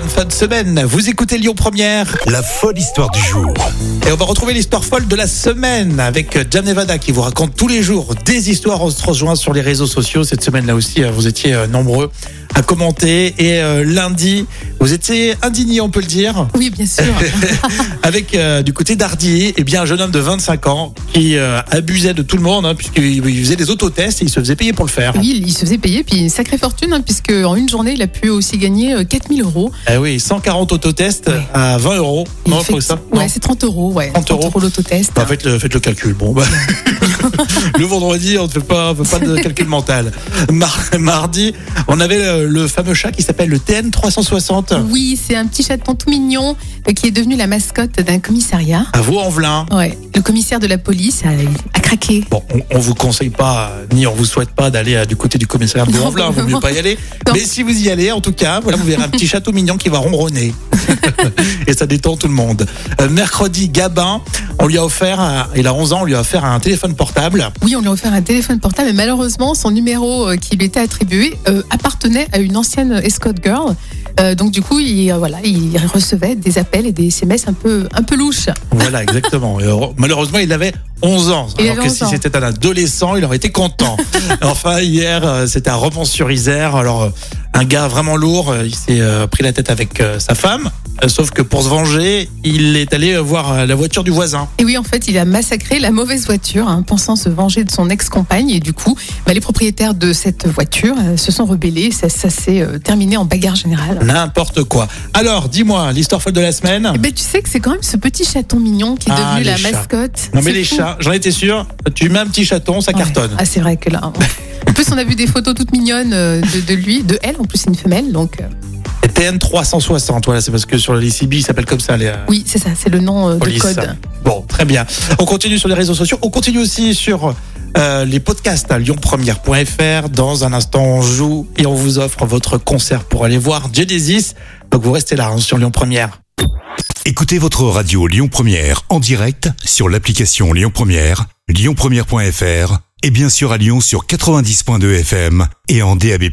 bonne fin de semaine. Vous écoutez Lyon Première. La folle histoire du jour. Et on va retrouver l'histoire folle de la semaine avec Jan Nevada qui vous raconte tous les jours des histoires. On se rejoint sur les réseaux sociaux. Cette semaine-là aussi, euh, vous étiez euh, nombreux à commenter. Et euh, lundi, vous étiez indignés, on peut le dire. Oui, bien sûr. avec euh, du côté d'Ardier, eh bien un jeune homme de 25 ans qui euh, abusait de tout le monde hein, puisqu'il il faisait des autotests et il se faisait payer pour le faire. Oui, il se faisait payer, puis une sacrée fortune, hein, puisque en une journée, il a pu aussi gagner euh, 4000 euros. Ah oui, 140 autotests à 20 euros. Non, fait- ça Ouais, c'est 30 euros, ouais. 30 euros. l'autotest. Bah, faites, le, faites le calcul. Bon, bah, le vendredi, on ne fait pas, on fait pas de calcul mental. Mar- mardi, on avait le, le fameux chat qui s'appelle le TN 360 Oui, c'est un petit chaton tout mignon euh, qui est devenu la mascotte d'un commissariat. à Vaux-en-Velin. Ouais, le commissaire de la police a, a craqué. Bon, on, on vous conseille pas, ni on vous souhaite pas d'aller euh, du côté du commissariat de Vaux-en-Velin. Vaut mieux pas y aller. Non. Mais si vous y allez, en tout cas, voilà, vous verrez un petit château mignon qui va ronronner. Et ça détend tout le monde. Euh, mercredi, Gabin, on lui a offert, il a 11 ans, on lui a offert un téléphone portable. Oui, on lui a offert un téléphone portable, mais malheureusement, son numéro euh, qui lui était attribué euh, appartenait à une ancienne escort girl. Euh, donc du coup, il, euh, voilà, il recevait des appels et des SMS un peu, un peu louches. Voilà, exactement. Et malheureusement, il avait 11 ans. Il alors que 11 si c'était un adolescent, il aurait été content. enfin, hier, euh, c'était à Romans-sur-Isère. Alors, euh, un gars vraiment lourd, euh, il s'est pris la tête avec sa femme. Euh, Sauf que pour se venger, il est allé euh, voir euh, la voiture du voisin. Et oui, en fait, il a massacré la mauvaise voiture, hein, pensant se venger de son ex-compagne. Et du coup, bah, les propriétaires de cette voiture euh, se sont rebellés. Ça, ça s'est euh, terminé en bagarre générale. N'importe quoi. Alors, dis-moi, l'histoire folle de la semaine. Eh ben, tu sais que c'est quand même ce petit chaton mignon qui est Ah, devenu les la chats. mascotte. Non mais C'est les fou. chats, j'en étais sûr. Tu mets un petit chaton, ça Ouais. cartonne. Ah, c'est vrai que là. En plus, on a vu des photos toutes mignonnes euh, de, de lui, de elle. En plus, c'est une femelle. Donc, euh, TN 360, voilà, c'est parce que sur le LCB, il s'appelle comme ça. Les, euh, oui, c'est ça. C'est le nom euh, de code. Bon, très bien. On continue sur les réseaux sociaux. On continue aussi sur euh, les podcasts à lyonpremière.fr. Dans un instant, on joue et on vous offre votre concert pour aller voir Genesis. Donc vous restez là hein, sur Lyon Première. Écoutez votre radio Lyon Première en direct sur l'application Lyon Première, lyonpremière.fr et bien sûr à Lyon sur 90.2 FM et en DAB+.